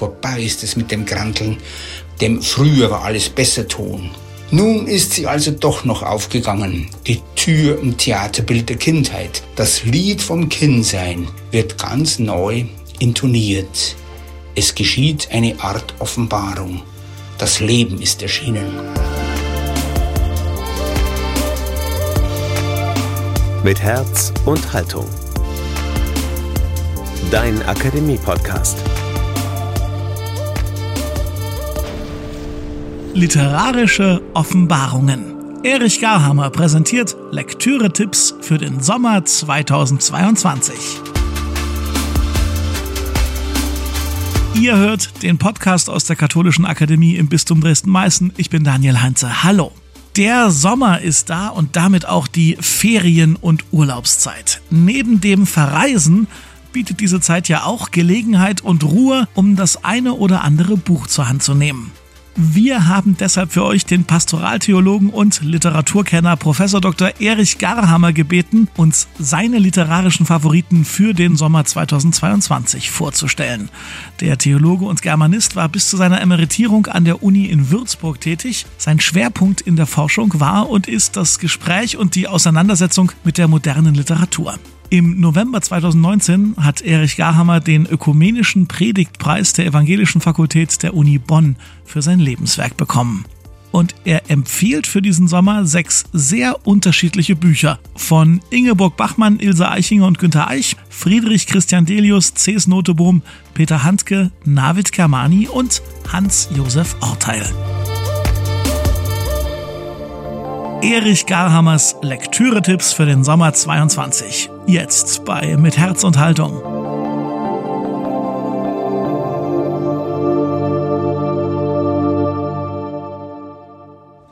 Vorbei ist es mit dem Granteln, dem früher war alles besser tun. Nun ist sie also doch noch aufgegangen, die Tür im Theaterbild der Kindheit. Das Lied vom Kindsein wird ganz neu intoniert. Es geschieht eine Art Offenbarung. Das Leben ist erschienen. Mit Herz und Haltung. Dein Akademie-Podcast. Literarische Offenbarungen. Erich Garhammer präsentiert Lektüre-Tipps für den Sommer 2022. Ihr hört den Podcast aus der Katholischen Akademie im Bistum Dresden-Meißen. Ich bin Daniel Heinze. Hallo. Der Sommer ist da und damit auch die Ferien- und Urlaubszeit. Neben dem Verreisen bietet diese Zeit ja auch Gelegenheit und Ruhe, um das eine oder andere Buch zur Hand zu nehmen. Wir haben deshalb für euch den Pastoraltheologen und Literaturkenner Professor Dr. Erich Garhammer gebeten, uns seine literarischen Favoriten für den Sommer 2022 vorzustellen. Der Theologe und Germanist war bis zu seiner Emeritierung an der Uni in Würzburg tätig. Sein Schwerpunkt in der Forschung war und ist das Gespräch und die Auseinandersetzung mit der modernen Literatur. Im November 2019 hat Erich Garhammer den Ökumenischen Predigtpreis der Evangelischen Fakultät der Uni Bonn für sein Lebenswerk bekommen. Und er empfiehlt für diesen Sommer sechs sehr unterschiedliche Bücher von Ingeborg Bachmann, Ilse Eichinger und Günter Eich, Friedrich Christian Delius, Cees Notebohm, Peter Handke, Navid Kermani und Hans-Josef Orteil. Erich Garhammers Lektüre-Tipps für den Sommer 22. Jetzt bei Mit Herz und Haltung.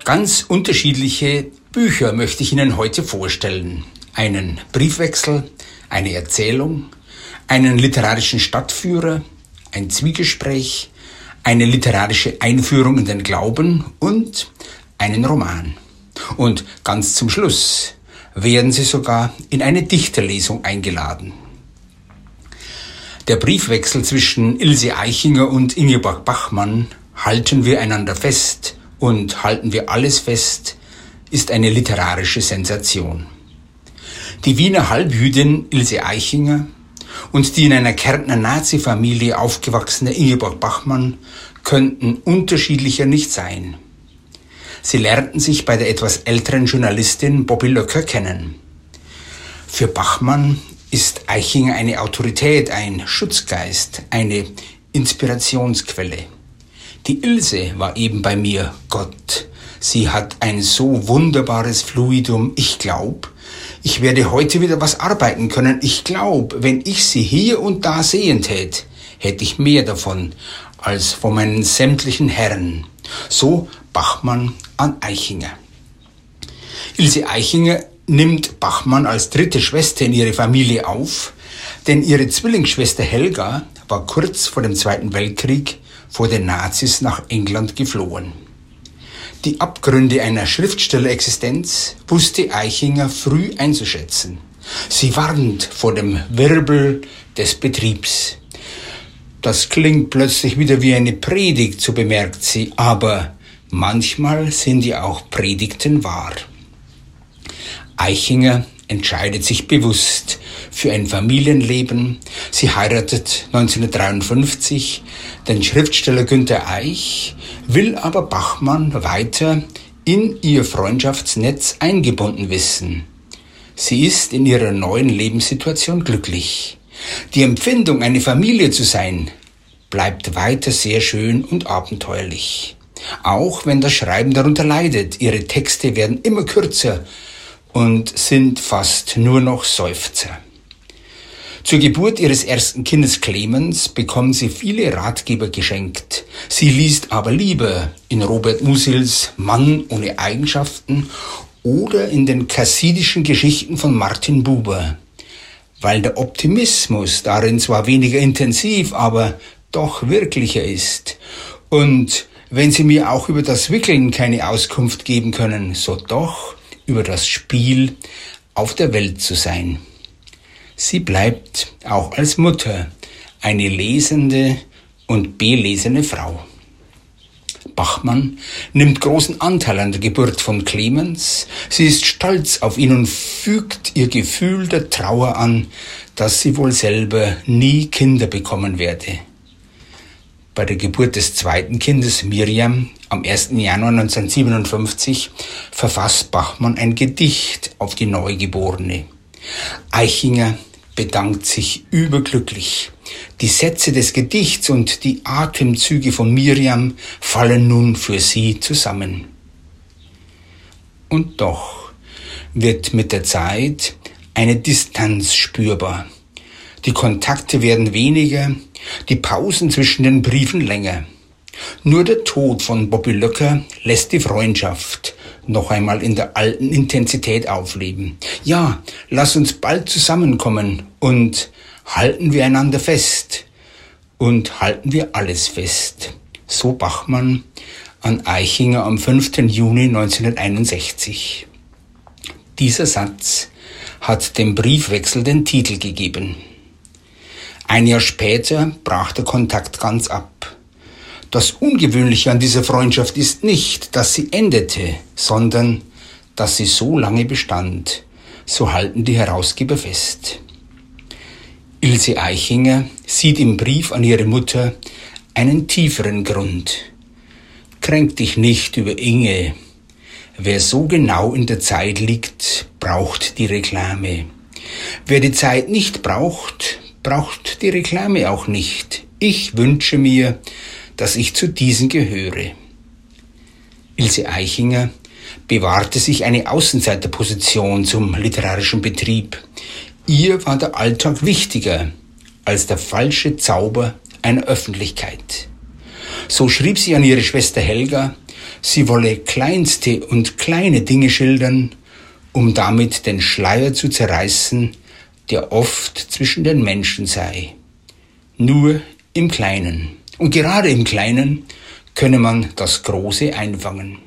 Ganz unterschiedliche Bücher möchte ich Ihnen heute vorstellen. Einen Briefwechsel, eine Erzählung, einen literarischen Stadtführer, ein Zwiegespräch, eine literarische Einführung in den Glauben und einen Roman. Und ganz zum Schluss werden sie sogar in eine Dichterlesung eingeladen. Der Briefwechsel zwischen Ilse Eichinger und Ingeborg Bachmann Halten wir einander fest und halten wir alles fest ist eine literarische Sensation. Die Wiener Halbjüdin Ilse Eichinger und die in einer Kärntner Nazi-Familie aufgewachsene Ingeborg Bachmann könnten unterschiedlicher nicht sein. Sie lernten sich bei der etwas älteren Journalistin Bobby Löcker kennen. Für Bachmann ist Eichinger eine Autorität, ein Schutzgeist, eine Inspirationsquelle. Die Ilse war eben bei mir Gott. Sie hat ein so wunderbares Fluidum. Ich glaube, ich werde heute wieder was arbeiten können. Ich glaube, wenn ich sie hier und da sehen tät, hätte ich mehr davon als von meinen sämtlichen Herren. So Bachmann an Eichinger. Ilse Eichinger nimmt Bachmann als dritte Schwester in ihre Familie auf, denn ihre Zwillingsschwester Helga war kurz vor dem Zweiten Weltkrieg vor den Nazis nach England geflohen. Die Abgründe einer Schriftstellerexistenz wusste Eichinger früh einzuschätzen. Sie warnt vor dem Wirbel des Betriebs. Das klingt plötzlich wieder wie eine Predigt, so bemerkt sie, aber Manchmal sind ja auch Predigten wahr. Eichinger entscheidet sich bewusst für ein Familienleben. Sie heiratet 1953 den Schriftsteller Günter Eich, will aber Bachmann weiter in ihr Freundschaftsnetz eingebunden wissen. Sie ist in ihrer neuen Lebenssituation glücklich. Die Empfindung, eine Familie zu sein, bleibt weiter sehr schön und abenteuerlich. Auch wenn das Schreiben darunter leidet, ihre Texte werden immer kürzer und sind fast nur noch Seufzer. Zur Geburt ihres ersten Kindes Clemens bekommen sie viele Ratgeber geschenkt. Sie liest aber lieber in Robert Musils Mann ohne Eigenschaften oder in den kassidischen Geschichten von Martin Buber, weil der Optimismus darin zwar weniger intensiv, aber doch wirklicher ist und wenn Sie mir auch über das Wickeln keine Auskunft geben können, so doch über das Spiel auf der Welt zu sein. Sie bleibt auch als Mutter eine lesende und belesene Frau. Bachmann nimmt großen Anteil an der Geburt von Clemens. Sie ist stolz auf ihn und fügt ihr Gefühl der Trauer an, dass sie wohl selber nie Kinder bekommen werde. Bei der Geburt des zweiten Kindes Miriam am 1. Januar 1957 verfasst Bachmann ein Gedicht auf die Neugeborene. Eichinger bedankt sich überglücklich. Die Sätze des Gedichts und die Atemzüge von Miriam fallen nun für sie zusammen. Und doch wird mit der Zeit eine Distanz spürbar. Die Kontakte werden weniger, die Pausen zwischen den Briefen länger. Nur der Tod von Bobby Löcker lässt die Freundschaft noch einmal in der alten Intensität aufleben. Ja, lass uns bald zusammenkommen und halten wir einander fest und halten wir alles fest. So Bachmann an Eichinger am 5. Juni 1961. Dieser Satz hat dem Briefwechsel den Titel gegeben. Ein Jahr später brach der Kontakt ganz ab. Das Ungewöhnliche an dieser Freundschaft ist nicht, dass sie endete, sondern dass sie so lange bestand. So halten die Herausgeber fest. Ilse Eichinger sieht im Brief an ihre Mutter einen tieferen Grund. Kränk dich nicht über Inge. Wer so genau in der Zeit liegt, braucht die Reklame. Wer die Zeit nicht braucht, braucht die Reklame auch nicht. Ich wünsche mir, dass ich zu diesen gehöre. Ilse Eichinger bewahrte sich eine Außenseiterposition zum literarischen Betrieb. Ihr war der Alltag wichtiger als der falsche Zauber einer Öffentlichkeit. So schrieb sie an ihre Schwester Helga, sie wolle kleinste und kleine Dinge schildern, um damit den Schleier zu zerreißen, der oft zwischen den Menschen sei. Nur im Kleinen. Und gerade im Kleinen könne man das Große einfangen.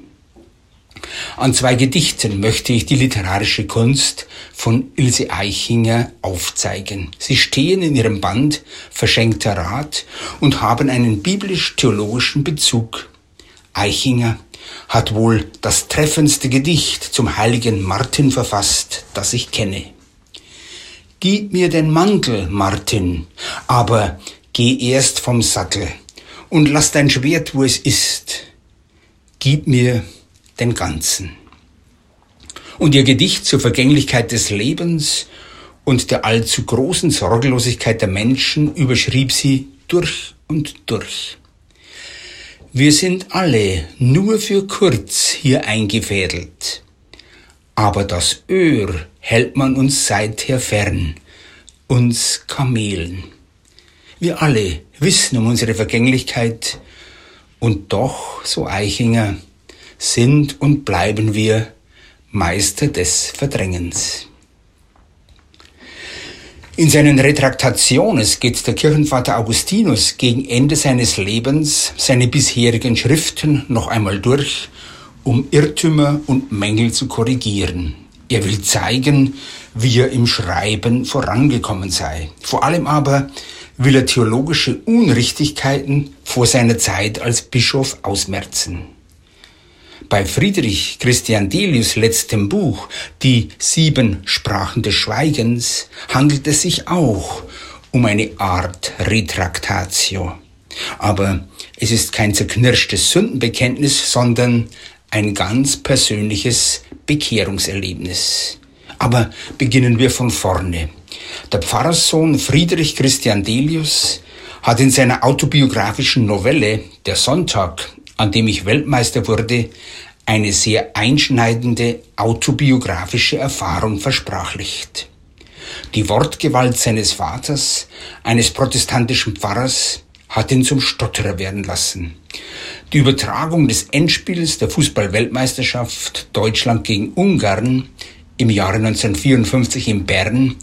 An zwei Gedichten möchte ich die literarische Kunst von Ilse Eichinger aufzeigen. Sie stehen in ihrem Band Verschenkter Rat und haben einen biblisch-theologischen Bezug. Eichinger hat wohl das treffendste Gedicht zum heiligen Martin verfasst, das ich kenne. Gib mir den Mantel, Martin, aber geh erst vom Sattel und lass dein Schwert, wo es ist. Gib mir den Ganzen. Und ihr Gedicht zur Vergänglichkeit des Lebens und der allzu großen Sorglosigkeit der Menschen überschrieb sie durch und durch. Wir sind alle nur für kurz hier eingefädelt, aber das Öhr hält man uns seither fern, uns Kamelen. Wir alle wissen um unsere Vergänglichkeit und doch, so Eichinger, sind und bleiben wir Meister des Verdrängens. In seinen Retraktationes geht der Kirchenvater Augustinus gegen Ende seines Lebens seine bisherigen Schriften noch einmal durch, um Irrtümer und Mängel zu korrigieren. Er will zeigen, wie er im Schreiben vorangekommen sei. Vor allem aber will er theologische Unrichtigkeiten vor seiner Zeit als Bischof ausmerzen. Bei Friedrich Christian Delius letztem Buch, Die sieben Sprachen des Schweigens, handelt es sich auch um eine Art Retraktatio. Aber es ist kein zerknirschtes Sündenbekenntnis, sondern ein ganz persönliches Bekehrungserlebnis. Aber beginnen wir von vorne. Der Pfarrerssohn Friedrich Christian Delius hat in seiner autobiografischen Novelle Der Sonntag, an dem ich Weltmeister wurde, eine sehr einschneidende autobiografische Erfahrung versprachlicht. Die Wortgewalt seines Vaters, eines protestantischen Pfarrers, hat ihn zum Stotterer werden lassen. Die Übertragung des Endspiels der Fußball-Weltmeisterschaft Deutschland gegen Ungarn im Jahre 1954 in Bern,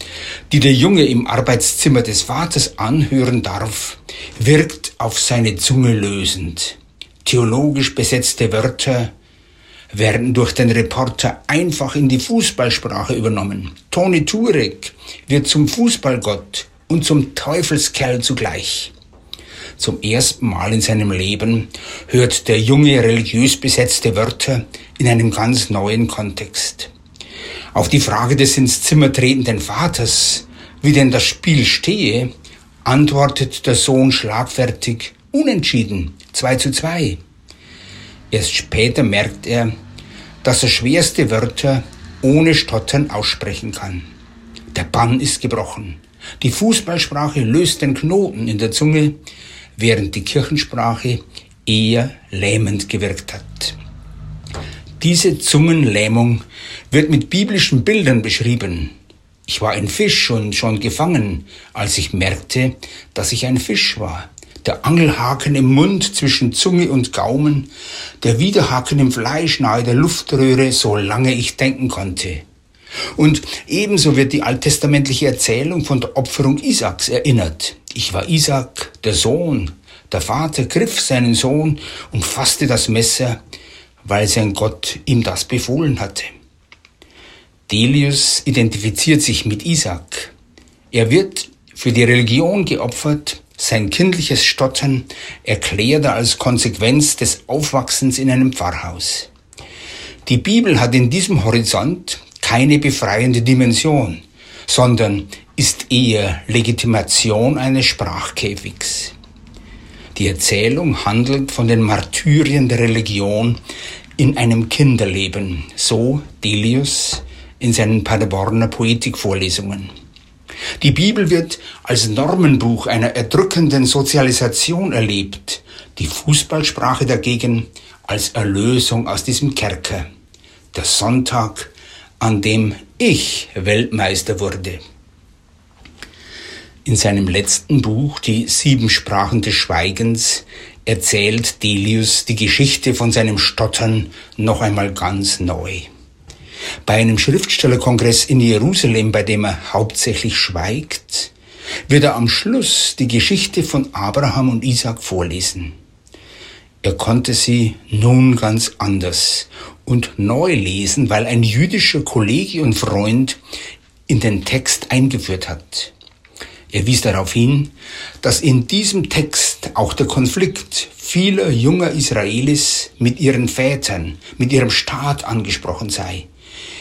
die der Junge im Arbeitszimmer des Vaters anhören darf, wirkt auf seine Zunge lösend. Theologisch besetzte Wörter werden durch den Reporter einfach in die Fußballsprache übernommen. Toni Turek wird zum Fußballgott und zum Teufelskerl zugleich. Zum ersten Mal in seinem Leben hört der junge religiös besetzte Wörter in einem ganz neuen Kontext. Auf die Frage des ins Zimmer tretenden Vaters, wie denn das Spiel stehe, antwortet der Sohn schlagfertig, unentschieden, zwei zu zwei. Erst später merkt er, dass er schwerste Wörter ohne Stottern aussprechen kann. Der Bann ist gebrochen. Die Fußballsprache löst den Knoten in der Zunge, während die Kirchensprache eher lähmend gewirkt hat. Diese Zungenlähmung wird mit biblischen Bildern beschrieben. Ich war ein Fisch und schon gefangen, als ich merkte, dass ich ein Fisch war. Der Angelhaken im Mund zwischen Zunge und Gaumen, der Widerhaken im Fleisch nahe der Luftröhre, solange ich denken konnte. Und ebenso wird die alttestamentliche Erzählung von der Opferung Isaaks erinnert. Ich war Isaak, der Sohn. Der Vater griff seinen Sohn und fasste das Messer, weil sein Gott ihm das befohlen hatte. Delius identifiziert sich mit Isaak. Er wird für die Religion geopfert, sein kindliches Stottern erklärt er als Konsequenz des Aufwachsens in einem Pfarrhaus. Die Bibel hat in diesem Horizont keine befreiende Dimension, sondern ist eher Legitimation eines Sprachkäfigs. Die Erzählung handelt von den Martyrien der Religion in einem Kinderleben, so Delius in seinen Paderborner Poetikvorlesungen. Die Bibel wird als Normenbuch einer erdrückenden Sozialisation erlebt, die Fußballsprache dagegen als Erlösung aus diesem Kerker. Der Sonntag an dem ich Weltmeister wurde. In seinem letzten Buch, Die sieben Sprachen des Schweigens, erzählt Delius die Geschichte von seinem Stottern noch einmal ganz neu. Bei einem Schriftstellerkongress in Jerusalem, bei dem er hauptsächlich schweigt, wird er am Schluss die Geschichte von Abraham und Isaac vorlesen. Er konnte sie nun ganz anders und neu lesen, weil ein jüdischer Kollege und Freund in den Text eingeführt hat. Er wies darauf hin, dass in diesem Text auch der Konflikt vieler junger Israelis mit ihren Vätern, mit ihrem Staat angesprochen sei.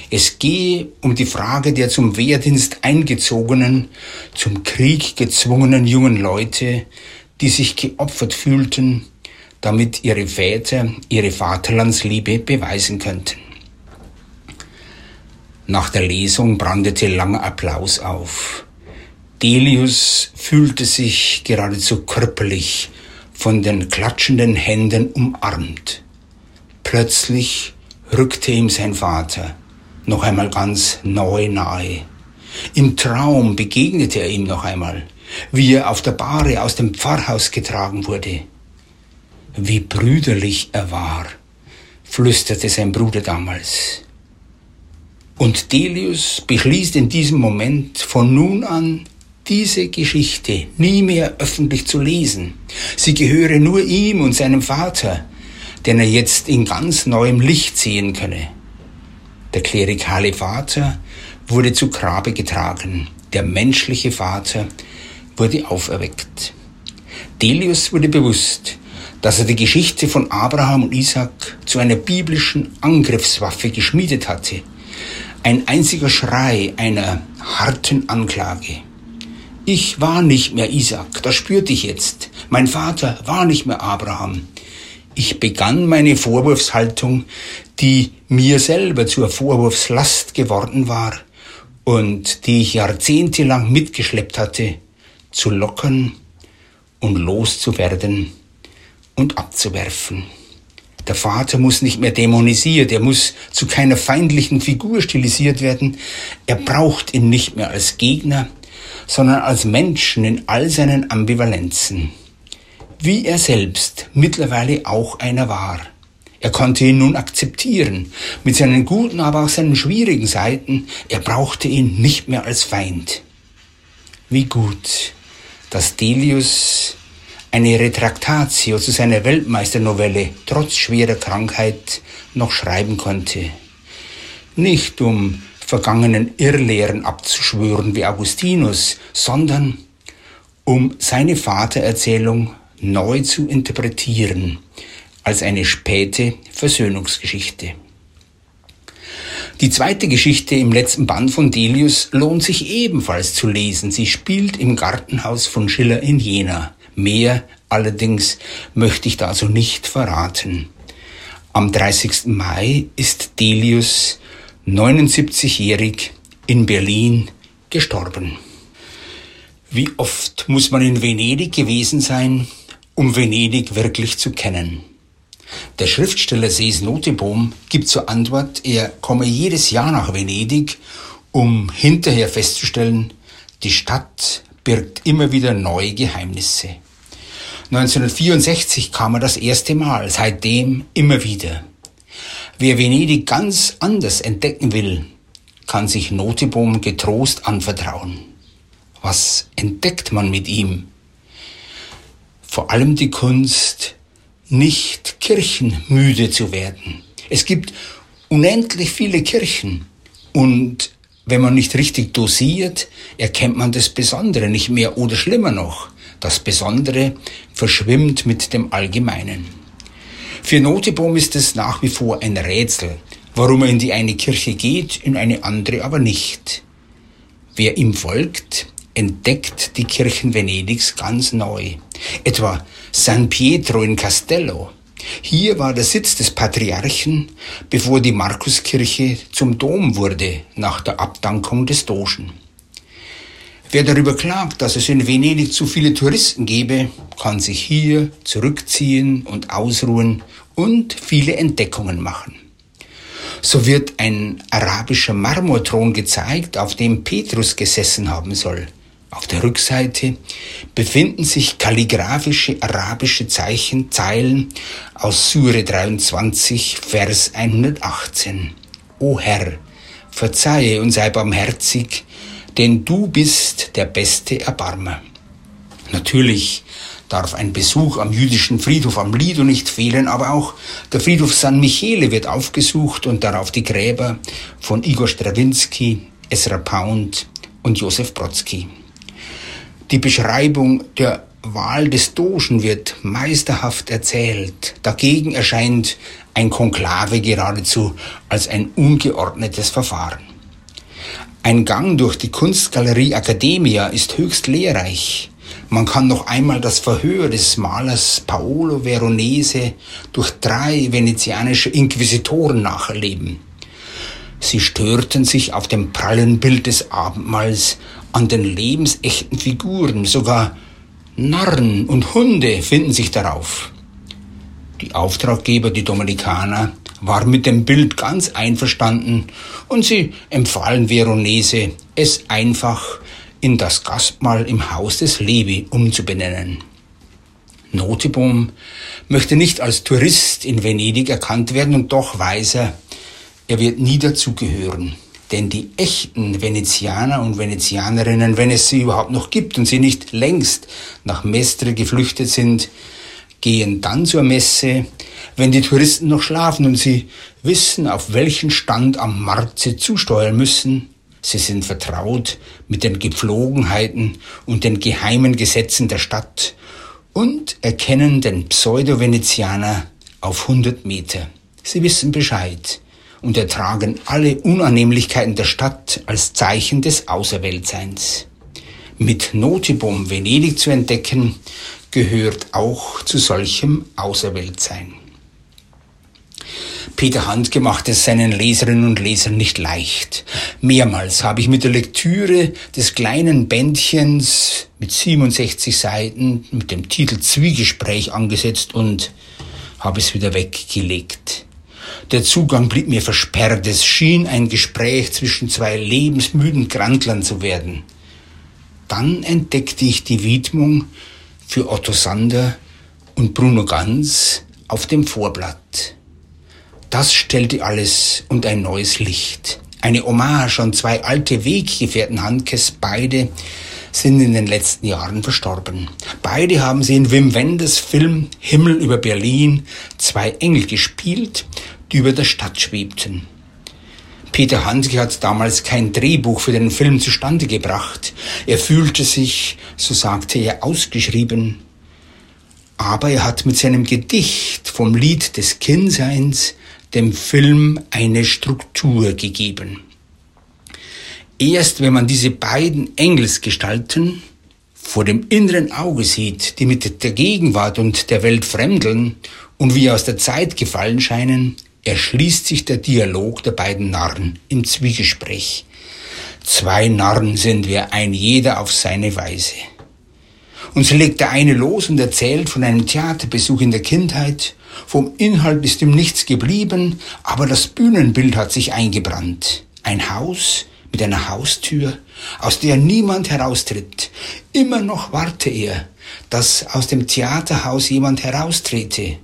Es gehe um die Frage der zum Wehrdienst eingezogenen, zum Krieg gezwungenen jungen Leute, die sich geopfert fühlten, damit ihre Väter ihre Vaterlandsliebe beweisen könnten. Nach der Lesung brandete langer Applaus auf. Delius fühlte sich geradezu körperlich von den klatschenden Händen umarmt. Plötzlich rückte ihm sein Vater noch einmal ganz neu nahe. Im Traum begegnete er ihm noch einmal, wie er auf der Bahre aus dem Pfarrhaus getragen wurde wie brüderlich er war, flüsterte sein Bruder damals. Und Delius beschließt in diesem Moment von nun an, diese Geschichte nie mehr öffentlich zu lesen. Sie gehöre nur ihm und seinem Vater, den er jetzt in ganz neuem Licht sehen könne. Der klerikale Vater wurde zu Grabe getragen, der menschliche Vater wurde auferweckt. Delius wurde bewusst, dass er die Geschichte von Abraham und Isaac zu einer biblischen Angriffswaffe geschmiedet hatte. Ein einziger Schrei einer harten Anklage. Ich war nicht mehr Isaac, das spürte ich jetzt. Mein Vater war nicht mehr Abraham. Ich begann meine Vorwurfshaltung, die mir selber zur Vorwurfslast geworden war und die ich jahrzehntelang mitgeschleppt hatte, zu lockern und loszuwerden und abzuwerfen. Der Vater muss nicht mehr dämonisiert, er muss zu keiner feindlichen Figur stilisiert werden. Er braucht ihn nicht mehr als Gegner, sondern als Menschen in all seinen Ambivalenzen. Wie er selbst mittlerweile auch einer war. Er konnte ihn nun akzeptieren, mit seinen guten, aber auch seinen schwierigen Seiten. Er brauchte ihn nicht mehr als Feind. Wie gut, dass Delius eine Retraktatio zu seiner Weltmeisternovelle trotz schwerer Krankheit noch schreiben konnte. Nicht um vergangenen Irrlehren abzuschwören wie Augustinus, sondern um seine Vatererzählung neu zu interpretieren als eine späte Versöhnungsgeschichte. Die zweite Geschichte im letzten Band von Delius lohnt sich ebenfalls zu lesen. Sie spielt im Gartenhaus von Schiller in Jena. Mehr allerdings möchte ich dazu nicht verraten. Am 30. Mai ist Delius 79-jährig in Berlin gestorben. Wie oft muss man in Venedig gewesen sein, um Venedig wirklich zu kennen? Der Schriftsteller Sees Notebohm gibt zur Antwort, er komme jedes Jahr nach Venedig, um hinterher festzustellen, die Stadt birgt immer wieder neue Geheimnisse. 1964 kam er das erste Mal, seitdem immer wieder. Wer Venedig ganz anders entdecken will, kann sich Notebohm getrost anvertrauen. Was entdeckt man mit ihm? Vor allem die Kunst, nicht kirchenmüde zu werden. Es gibt unendlich viele Kirchen und wenn man nicht richtig dosiert, erkennt man das Besondere nicht mehr oder schlimmer noch, das Besondere verschwimmt mit dem Allgemeinen. Für Notebohm ist es nach wie vor ein Rätsel, warum er in die eine Kirche geht, in eine andere aber nicht. Wer ihm folgt, entdeckt die Kirchen Venedigs ganz neu. Etwa San Pietro in Castello. Hier war der Sitz des Patriarchen, bevor die Markuskirche zum Dom wurde nach der Abdankung des Dogen. Wer darüber klagt, dass es in Venedig zu viele Touristen gebe, kann sich hier zurückziehen und ausruhen und viele Entdeckungen machen. So wird ein arabischer Marmorthron gezeigt, auf dem Petrus gesessen haben soll. Auf der Rückseite befinden sich kalligraphische arabische Zeichen, Zeilen aus Sure 23, Vers 118. O Herr, verzeihe und sei barmherzig, denn du bist der beste Erbarmer. Natürlich darf ein Besuch am jüdischen Friedhof am Lido nicht fehlen, aber auch der Friedhof San Michele wird aufgesucht und darauf die Gräber von Igor Strawinski, Ezra Pound und Josef Brodsky. Die Beschreibung der Wahl des Dogen wird meisterhaft erzählt. Dagegen erscheint ein Konklave geradezu als ein ungeordnetes Verfahren. Ein Gang durch die Kunstgalerie Academia ist höchst lehrreich. Man kann noch einmal das Verhör des Malers Paolo Veronese durch drei venezianische Inquisitoren nacherleben. Sie störten sich auf dem prallen Bild des Abendmahls an den lebensechten Figuren, sogar Narren und Hunde finden sich darauf. Die Auftraggeber, die Dominikaner, waren mit dem Bild ganz einverstanden und sie empfahlen Veronese, es einfach in das Gastmahl im Haus des Levi umzubenennen. Notebohm möchte nicht als Tourist in Venedig erkannt werden und doch weiß er, er wird nie dazugehören. Denn die echten Venezianer und Venezianerinnen, wenn es sie überhaupt noch gibt und sie nicht längst nach Mestre geflüchtet sind, gehen dann zur Messe, wenn die Touristen noch schlafen und sie wissen, auf welchen Stand am Markt sie zusteuern müssen. Sie sind vertraut mit den Gepflogenheiten und den geheimen Gesetzen der Stadt und erkennen den Pseudo-Venezianer auf 100 Meter. Sie wissen Bescheid und ertragen alle Unannehmlichkeiten der Stadt als Zeichen des Außerweltseins. Mit Notibum Venedig zu entdecken, gehört auch zu solchem Außerweltsein. Peter Hand macht es seinen Leserinnen und Lesern nicht leicht. Mehrmals habe ich mit der Lektüre des kleinen Bändchens mit 67 Seiten mit dem Titel Zwiegespräch angesetzt und habe es wieder weggelegt. Der Zugang blieb mir versperrt. Es schien ein Gespräch zwischen zwei lebensmüden Grandlern zu werden. Dann entdeckte ich die Widmung für Otto Sander und Bruno Ganz auf dem Vorblatt. Das stellte alles unter ein neues Licht. Eine Hommage an zwei alte Weggefährten Handkes, beide sind in den letzten Jahren verstorben. Beide haben sie in Wim Wenders Film Himmel über Berlin zwei Engel gespielt die über der Stadt schwebten. Peter Handke hat damals kein Drehbuch für den Film zustande gebracht. Er fühlte sich, so sagte er, ausgeschrieben. aber er hat mit seinem Gedicht vom Lied des Kindseins dem Film eine Struktur gegeben. Erst wenn man diese beiden Engelsgestalten vor dem inneren Auge sieht, die mit der Gegenwart und der Welt fremdeln und wie aus der Zeit gefallen scheinen, erschließt sich der Dialog der beiden Narren im Zwiegespräch. Zwei Narren sind wir, ein jeder auf seine Weise. Und so legt der eine los und erzählt von einem Theaterbesuch in der Kindheit. Vom Inhalt ist ihm nichts geblieben, aber das Bühnenbild hat sich eingebrannt. Ein Haus mit einer Haustür, aus der niemand heraustritt. Immer noch warte er, dass aus dem Theaterhaus jemand heraustrete.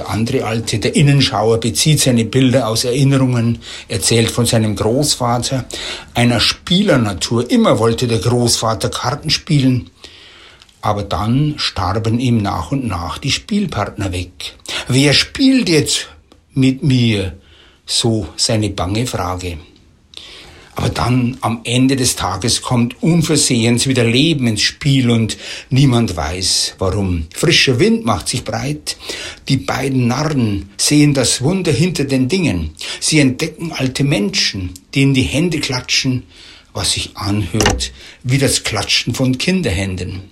Der andere Alte, der Innenschauer, bezieht seine Bilder aus Erinnerungen, erzählt von seinem Großvater, einer Spielernatur. Immer wollte der Großvater Karten spielen. Aber dann starben ihm nach und nach die Spielpartner weg. Wer spielt jetzt mit mir? So seine bange Frage. Aber dann am Ende des Tages kommt unversehens wieder Leben ins Spiel und niemand weiß warum. Frischer Wind macht sich breit. Die beiden Narren sehen das Wunder hinter den Dingen. Sie entdecken alte Menschen, die in die Hände klatschen, was sich anhört wie das Klatschen von Kinderhänden.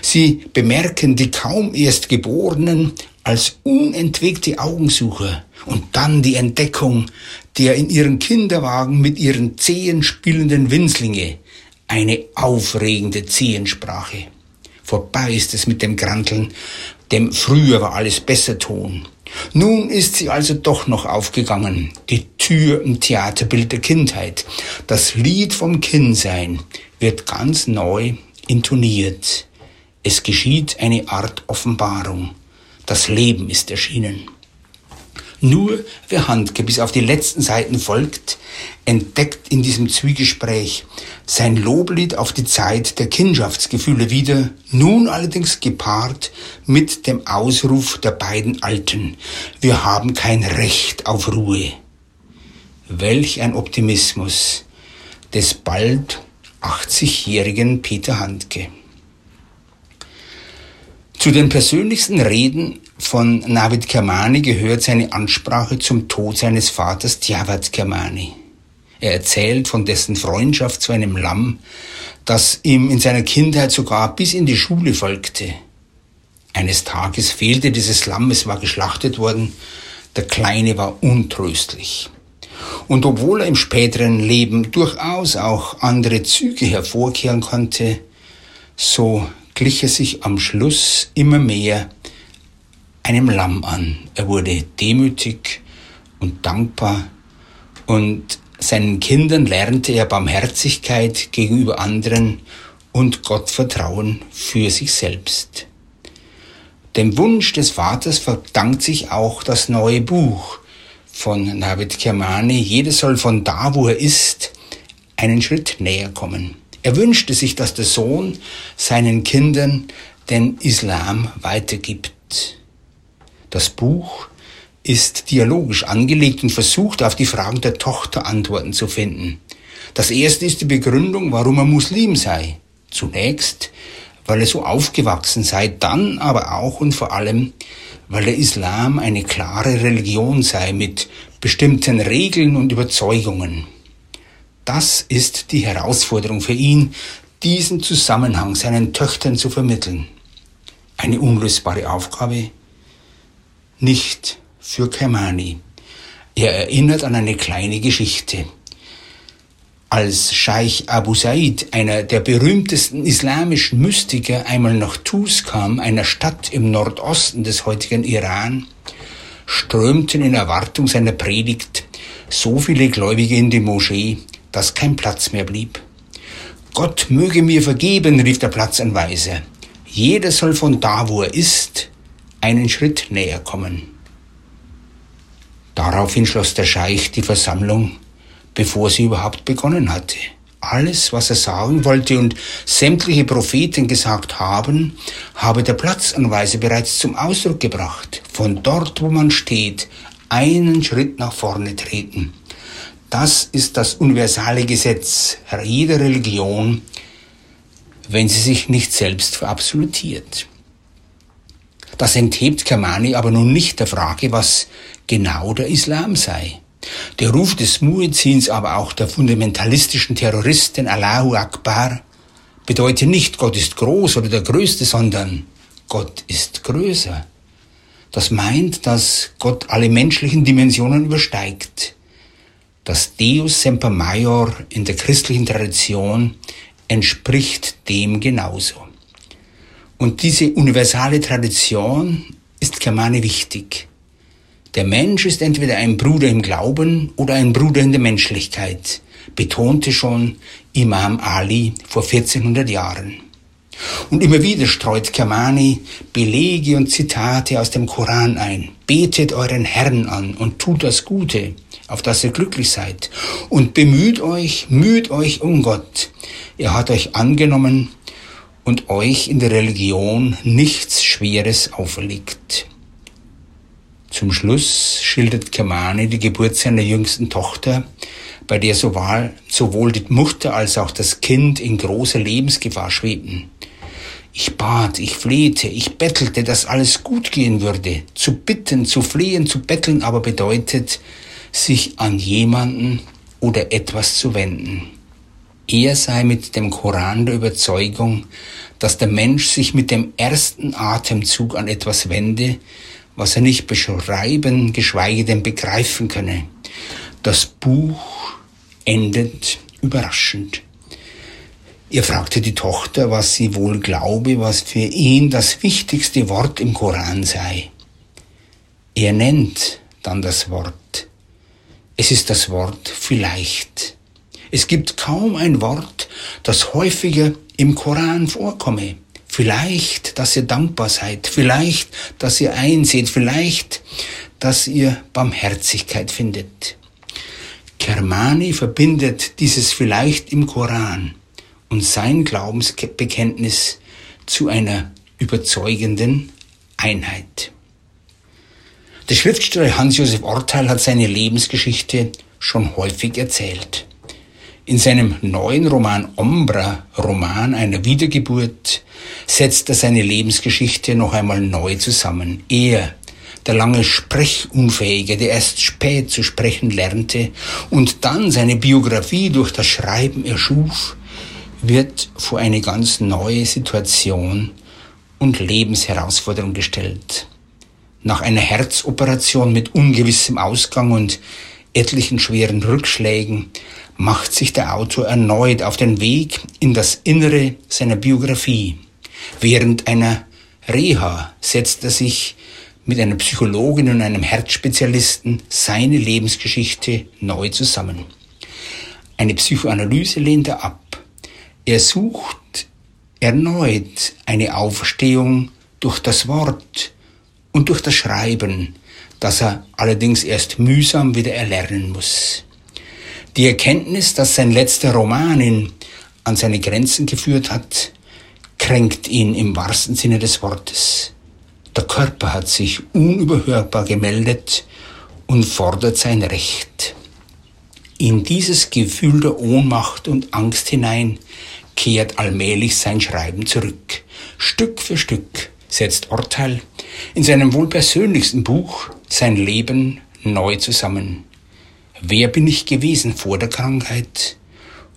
Sie bemerken die kaum erst Geborenen als unentwegte Augensucher und dann die Entdeckung der in ihren Kinderwagen mit ihren Zehen spielenden Winzlinge. Eine aufregende Zehensprache. Vorbei ist es mit dem Granteln, dem früher war alles besser Ton. Nun ist sie also doch noch aufgegangen, die Tür im Theaterbild der Kindheit. Das Lied vom Kindsein wird ganz neu intoniert. Es geschieht eine Art Offenbarung. Das Leben ist erschienen. Nur wer Handke bis auf die letzten Seiten folgt, entdeckt in diesem Zwiegespräch sein Loblied auf die Zeit der Kindschaftsgefühle wieder, nun allerdings gepaart mit dem Ausruf der beiden Alten, wir haben kein Recht auf Ruhe. Welch ein Optimismus des bald 80-jährigen Peter Handke. Zu den persönlichsten Reden von Navid Kermani gehört seine Ansprache zum Tod seines Vaters Djawad Kermani. Er erzählt von dessen Freundschaft zu einem Lamm, das ihm in seiner Kindheit sogar bis in die Schule folgte. Eines Tages fehlte dieses Lamm, es war geschlachtet worden, der Kleine war untröstlich. Und obwohl er im späteren Leben durchaus auch andere Züge hervorkehren konnte, so glich er sich am Schluss immer mehr einem Lamm an. Er wurde demütig und dankbar und seinen Kindern lernte er Barmherzigkeit gegenüber anderen und Gottvertrauen für sich selbst. Dem Wunsch des Vaters verdankt sich auch das neue Buch von Navid Kermani. Jeder soll von da, wo er ist, einen Schritt näher kommen. Er wünschte sich, dass der Sohn seinen Kindern den Islam weitergibt. Das Buch ist dialogisch angelegt und versucht, auf die Fragen der Tochter Antworten zu finden. Das erste ist die Begründung, warum er Muslim sei. Zunächst, weil er so aufgewachsen sei, dann aber auch und vor allem, weil der Islam eine klare Religion sei mit bestimmten Regeln und Überzeugungen. Das ist die Herausforderung für ihn, diesen Zusammenhang seinen Töchtern zu vermitteln. Eine unlösbare Aufgabe? Nicht für Kermani. Er erinnert an eine kleine Geschichte. Als Scheich Abu Said, einer der berühmtesten islamischen Mystiker, einmal nach Tus kam, einer Stadt im Nordosten des heutigen Iran, strömten in Erwartung seiner Predigt so viele Gläubige in die Moschee, dass kein Platz mehr blieb. Gott möge mir vergeben, rief der Platzanweiser. Jeder soll von da, wo er ist, einen Schritt näher kommen. Daraufhin schloss der Scheich die Versammlung, bevor sie überhaupt begonnen hatte. Alles, was er sagen wollte und sämtliche Propheten gesagt haben, habe der Platzanweiser bereits zum Ausdruck gebracht. Von dort, wo man steht, einen Schritt nach vorne treten. Das ist das universale Gesetz jeder Religion, wenn sie sich nicht selbst verabsolutiert. Das enthebt Kermani aber nun nicht der Frage, was genau der Islam sei. Der Ruf des Muezzins, aber auch der fundamentalistischen Terroristen Allahu Akbar bedeutet nicht, Gott ist groß oder der Größte, sondern Gott ist größer. Das meint, dass Gott alle menschlichen Dimensionen übersteigt. Das Deus Semper Maior in der christlichen Tradition entspricht dem genauso. Und diese universale Tradition ist Germane wichtig. Der Mensch ist entweder ein Bruder im Glauben oder ein Bruder in der Menschlichkeit, betonte schon Imam Ali vor 1400 Jahren. Und immer wieder streut Kermani Belege und Zitate aus dem Koran ein. Betet euren Herrn an und tut das Gute, auf das ihr glücklich seid. Und bemüht euch, müht euch um Gott. Er hat euch angenommen und euch in der Religion nichts Schweres auferlegt. Zum Schluss schildert Kermani die Geburt seiner jüngsten Tochter, bei der sowohl die Mutter als auch das Kind in großer Lebensgefahr schwebten. Ich bat, ich flehte, ich bettelte, dass alles gut gehen würde. Zu bitten, zu flehen, zu betteln aber bedeutet, sich an jemanden oder etwas zu wenden. Er sei mit dem Koran der Überzeugung, dass der Mensch sich mit dem ersten Atemzug an etwas wende, was er nicht beschreiben, geschweige denn begreifen könne. Das Buch endet überraschend. Er fragte die Tochter, was sie wohl glaube, was für ihn das wichtigste Wort im Koran sei. Er nennt dann das Wort. Es ist das Wort vielleicht. Es gibt kaum ein Wort, das häufiger im Koran vorkomme. Vielleicht, dass ihr dankbar seid, vielleicht, dass ihr einseht, vielleicht, dass ihr Barmherzigkeit findet. Kermani verbindet dieses vielleicht im Koran und sein Glaubensbekenntnis zu einer überzeugenden Einheit. Der Schriftsteller Hans-Josef Orteil hat seine Lebensgeschichte schon häufig erzählt. In seinem neuen Roman Ombra, Roman einer Wiedergeburt, setzt er seine Lebensgeschichte noch einmal neu zusammen. Er, der lange Sprechunfähige, der erst spät zu sprechen lernte und dann seine Biografie durch das Schreiben erschuf, wird vor eine ganz neue Situation und Lebensherausforderung gestellt. Nach einer Herzoperation mit ungewissem Ausgang und etlichen schweren Rückschlägen macht sich der Autor erneut auf den Weg in das Innere seiner Biografie. Während einer Reha setzt er sich mit einer Psychologin und einem Herzspezialisten seine Lebensgeschichte neu zusammen. Eine Psychoanalyse lehnt er ab. Er sucht erneut eine Auferstehung durch das Wort und durch das Schreiben, das er allerdings erst mühsam wieder erlernen muss. Die Erkenntnis, dass sein letzter Roman ihn an seine Grenzen geführt hat, kränkt ihn im wahrsten Sinne des Wortes. Der Körper hat sich unüberhörbar gemeldet und fordert sein Recht. In dieses Gefühl der Ohnmacht und Angst hinein kehrt allmählich sein Schreiben zurück. Stück für Stück setzt Orteil in seinem wohl persönlichsten Buch sein Leben neu zusammen. Wer bin ich gewesen vor der Krankheit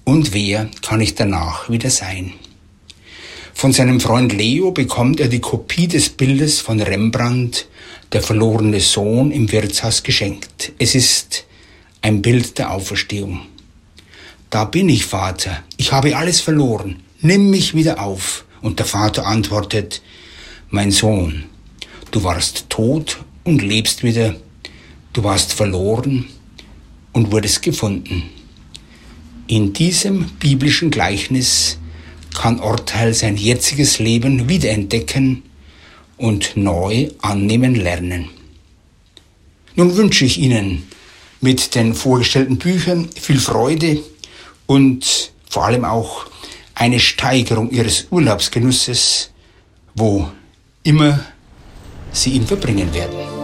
und wer kann ich danach wieder sein? Von seinem Freund Leo bekommt er die Kopie des Bildes von Rembrandt, der verlorene Sohn, im Wirtshaus geschenkt. Es ist ein Bild der Auferstehung. Da bin ich, Vater, ich habe alles verloren, nimm mich wieder auf. Und der Vater antwortet, mein Sohn, du warst tot und lebst wieder, du warst verloren und wurdest gefunden. In diesem biblischen Gleichnis kann Orteil sein jetziges Leben wiederentdecken und neu annehmen lernen. Nun wünsche ich Ihnen mit den vorgestellten Büchern viel Freude, und vor allem auch eine Steigerung ihres Urlaubsgenusses, wo immer sie ihn verbringen werden.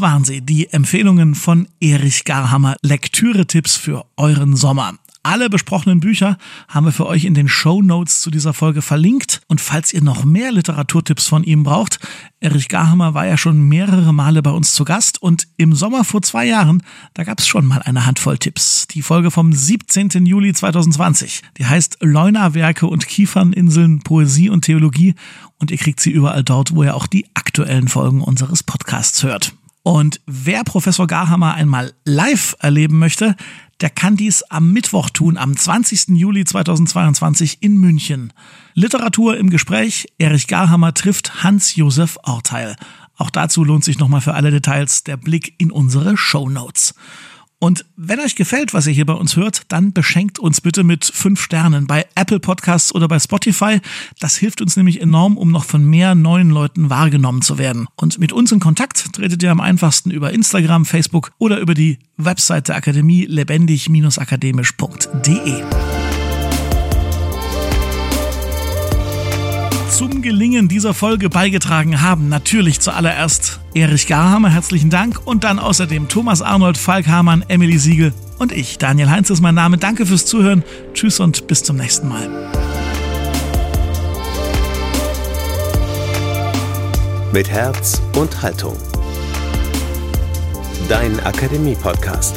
Das waren sie, die Empfehlungen von Erich Garhammer, Lektüre-Tipps für euren Sommer. Alle besprochenen Bücher haben wir für euch in den Show Notes zu dieser Folge verlinkt. Und falls ihr noch mehr Literaturtipps von ihm braucht, Erich Garhammer war ja schon mehrere Male bei uns zu Gast und im Sommer vor zwei Jahren, da gab es schon mal eine Handvoll Tipps. Die Folge vom 17. Juli 2020, die heißt Leuna-Werke und Kieferninseln, Poesie und Theologie und ihr kriegt sie überall dort, wo ihr auch die aktuellen Folgen unseres Podcasts hört. Und wer Professor Garhammer einmal live erleben möchte, der kann dies am Mittwoch tun, am 20. Juli 2022 in München. Literatur im Gespräch. Erich Garhammer trifft Hans-Josef Orteil. Auch dazu lohnt sich nochmal für alle Details der Blick in unsere Show Notes. Und wenn euch gefällt, was ihr hier bei uns hört, dann beschenkt uns bitte mit fünf Sternen bei Apple Podcasts oder bei Spotify. Das hilft uns nämlich enorm, um noch von mehr neuen Leuten wahrgenommen zu werden. Und mit uns in Kontakt tretet ihr am einfachsten über Instagram, Facebook oder über die Website der Akademie lebendig-akademisch.de. zum Gelingen dieser Folge beigetragen haben. Natürlich zuallererst Erich Garhammer, herzlichen Dank. Und dann außerdem Thomas Arnold, Falk Hamann, Emily Siegel und ich. Daniel Heinz ist mein Name. Danke fürs Zuhören. Tschüss und bis zum nächsten Mal. Mit Herz und Haltung. Dein Akademie-Podcast.